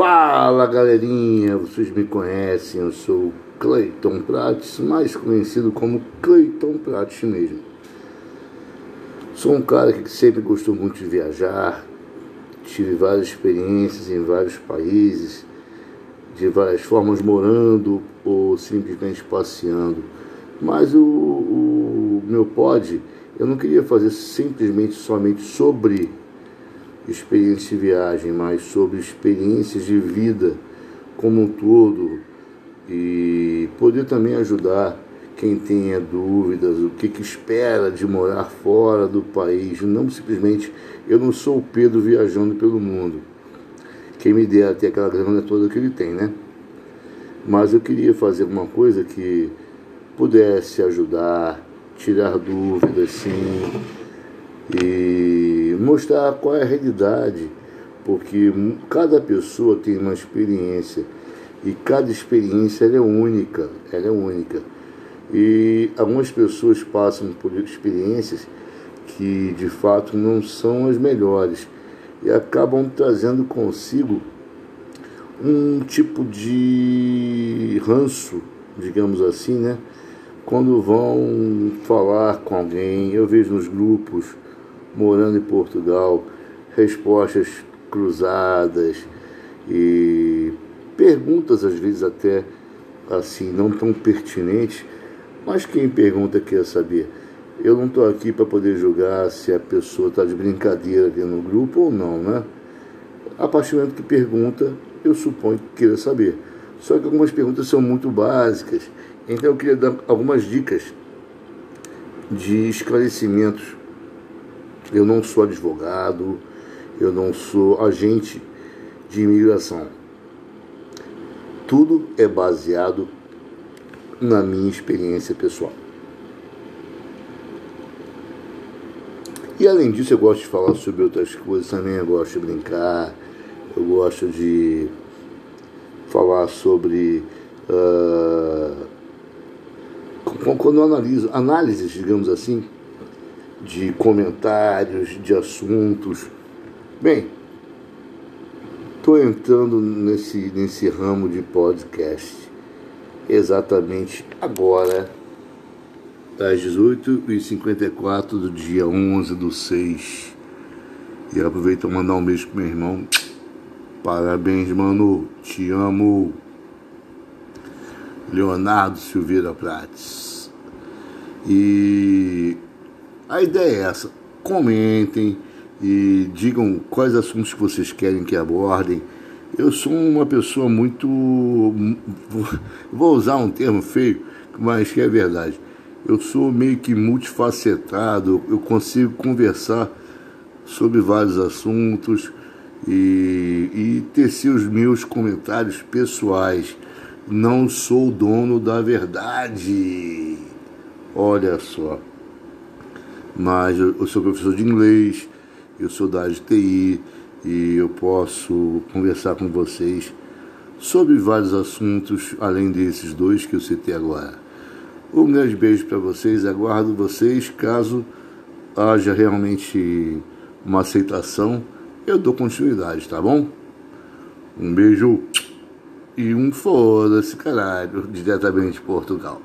Fala galerinha, vocês me conhecem, eu sou Cleiton Prates, mais conhecido como Cleiton Prates mesmo. Sou um cara que sempre gostou muito de viajar, tive várias experiências em vários países, de várias formas morando ou simplesmente passeando. Mas o, o meu pod, eu não queria fazer simplesmente somente sobre experiência de viagem, mas sobre experiências de vida como um todo e poder também ajudar quem tenha dúvidas, o que, que espera de morar fora do país. Não simplesmente, eu não sou o Pedro viajando pelo mundo. Quem me dera ter aquela grana toda que ele tem, né? Mas eu queria fazer uma coisa que pudesse ajudar, tirar dúvidas, sim, e mostrar qual é a realidade, porque cada pessoa tem uma experiência e cada experiência é única, ela é única. E algumas pessoas passam por experiências que de fato não são as melhores e acabam trazendo consigo um tipo de ranço, digamos assim, né? Quando vão falar com alguém, eu vejo nos grupos, morando em Portugal, respostas cruzadas e perguntas às vezes até assim não tão pertinentes, mas quem pergunta quer saber. Eu não estou aqui para poder julgar se a pessoa está de brincadeira ali no grupo ou não, né? A partir do momento que pergunta, eu suponho que queira saber. Só que algumas perguntas são muito básicas, então eu queria dar algumas dicas de esclarecimentos eu não sou advogado, eu não sou agente de imigração. Tudo é baseado na minha experiência pessoal. E além disso, eu gosto de falar sobre outras coisas também. Eu gosto de brincar, eu gosto de falar sobre. Uh, quando eu analiso, análises, digamos assim, de comentários, de assuntos. Bem, estou entrando nesse, nesse ramo de podcast exatamente agora, às 18h54 do dia 11 do 6. E aproveito para mandar um beijo pro meu irmão. Parabéns, mano. Te amo. Leonardo Silveira Prates. E a ideia é essa. Comentem e digam quais assuntos que vocês querem que abordem. Eu sou uma pessoa muito. Vou usar um termo feio, mas que é verdade. Eu sou meio que multifacetado, eu consigo conversar sobre vários assuntos e, e tecer os meus comentários pessoais. Não sou dono da verdade. Olha só mas eu, sou professor de inglês, eu sou da área TI e eu posso conversar com vocês sobre vários assuntos, além desses dois que eu citei agora. Um grande beijo para vocês, aguardo vocês. Caso haja realmente uma aceitação, eu dou continuidade, tá bom? Um beijo e um foda-se, caralho, diretamente de Portugal.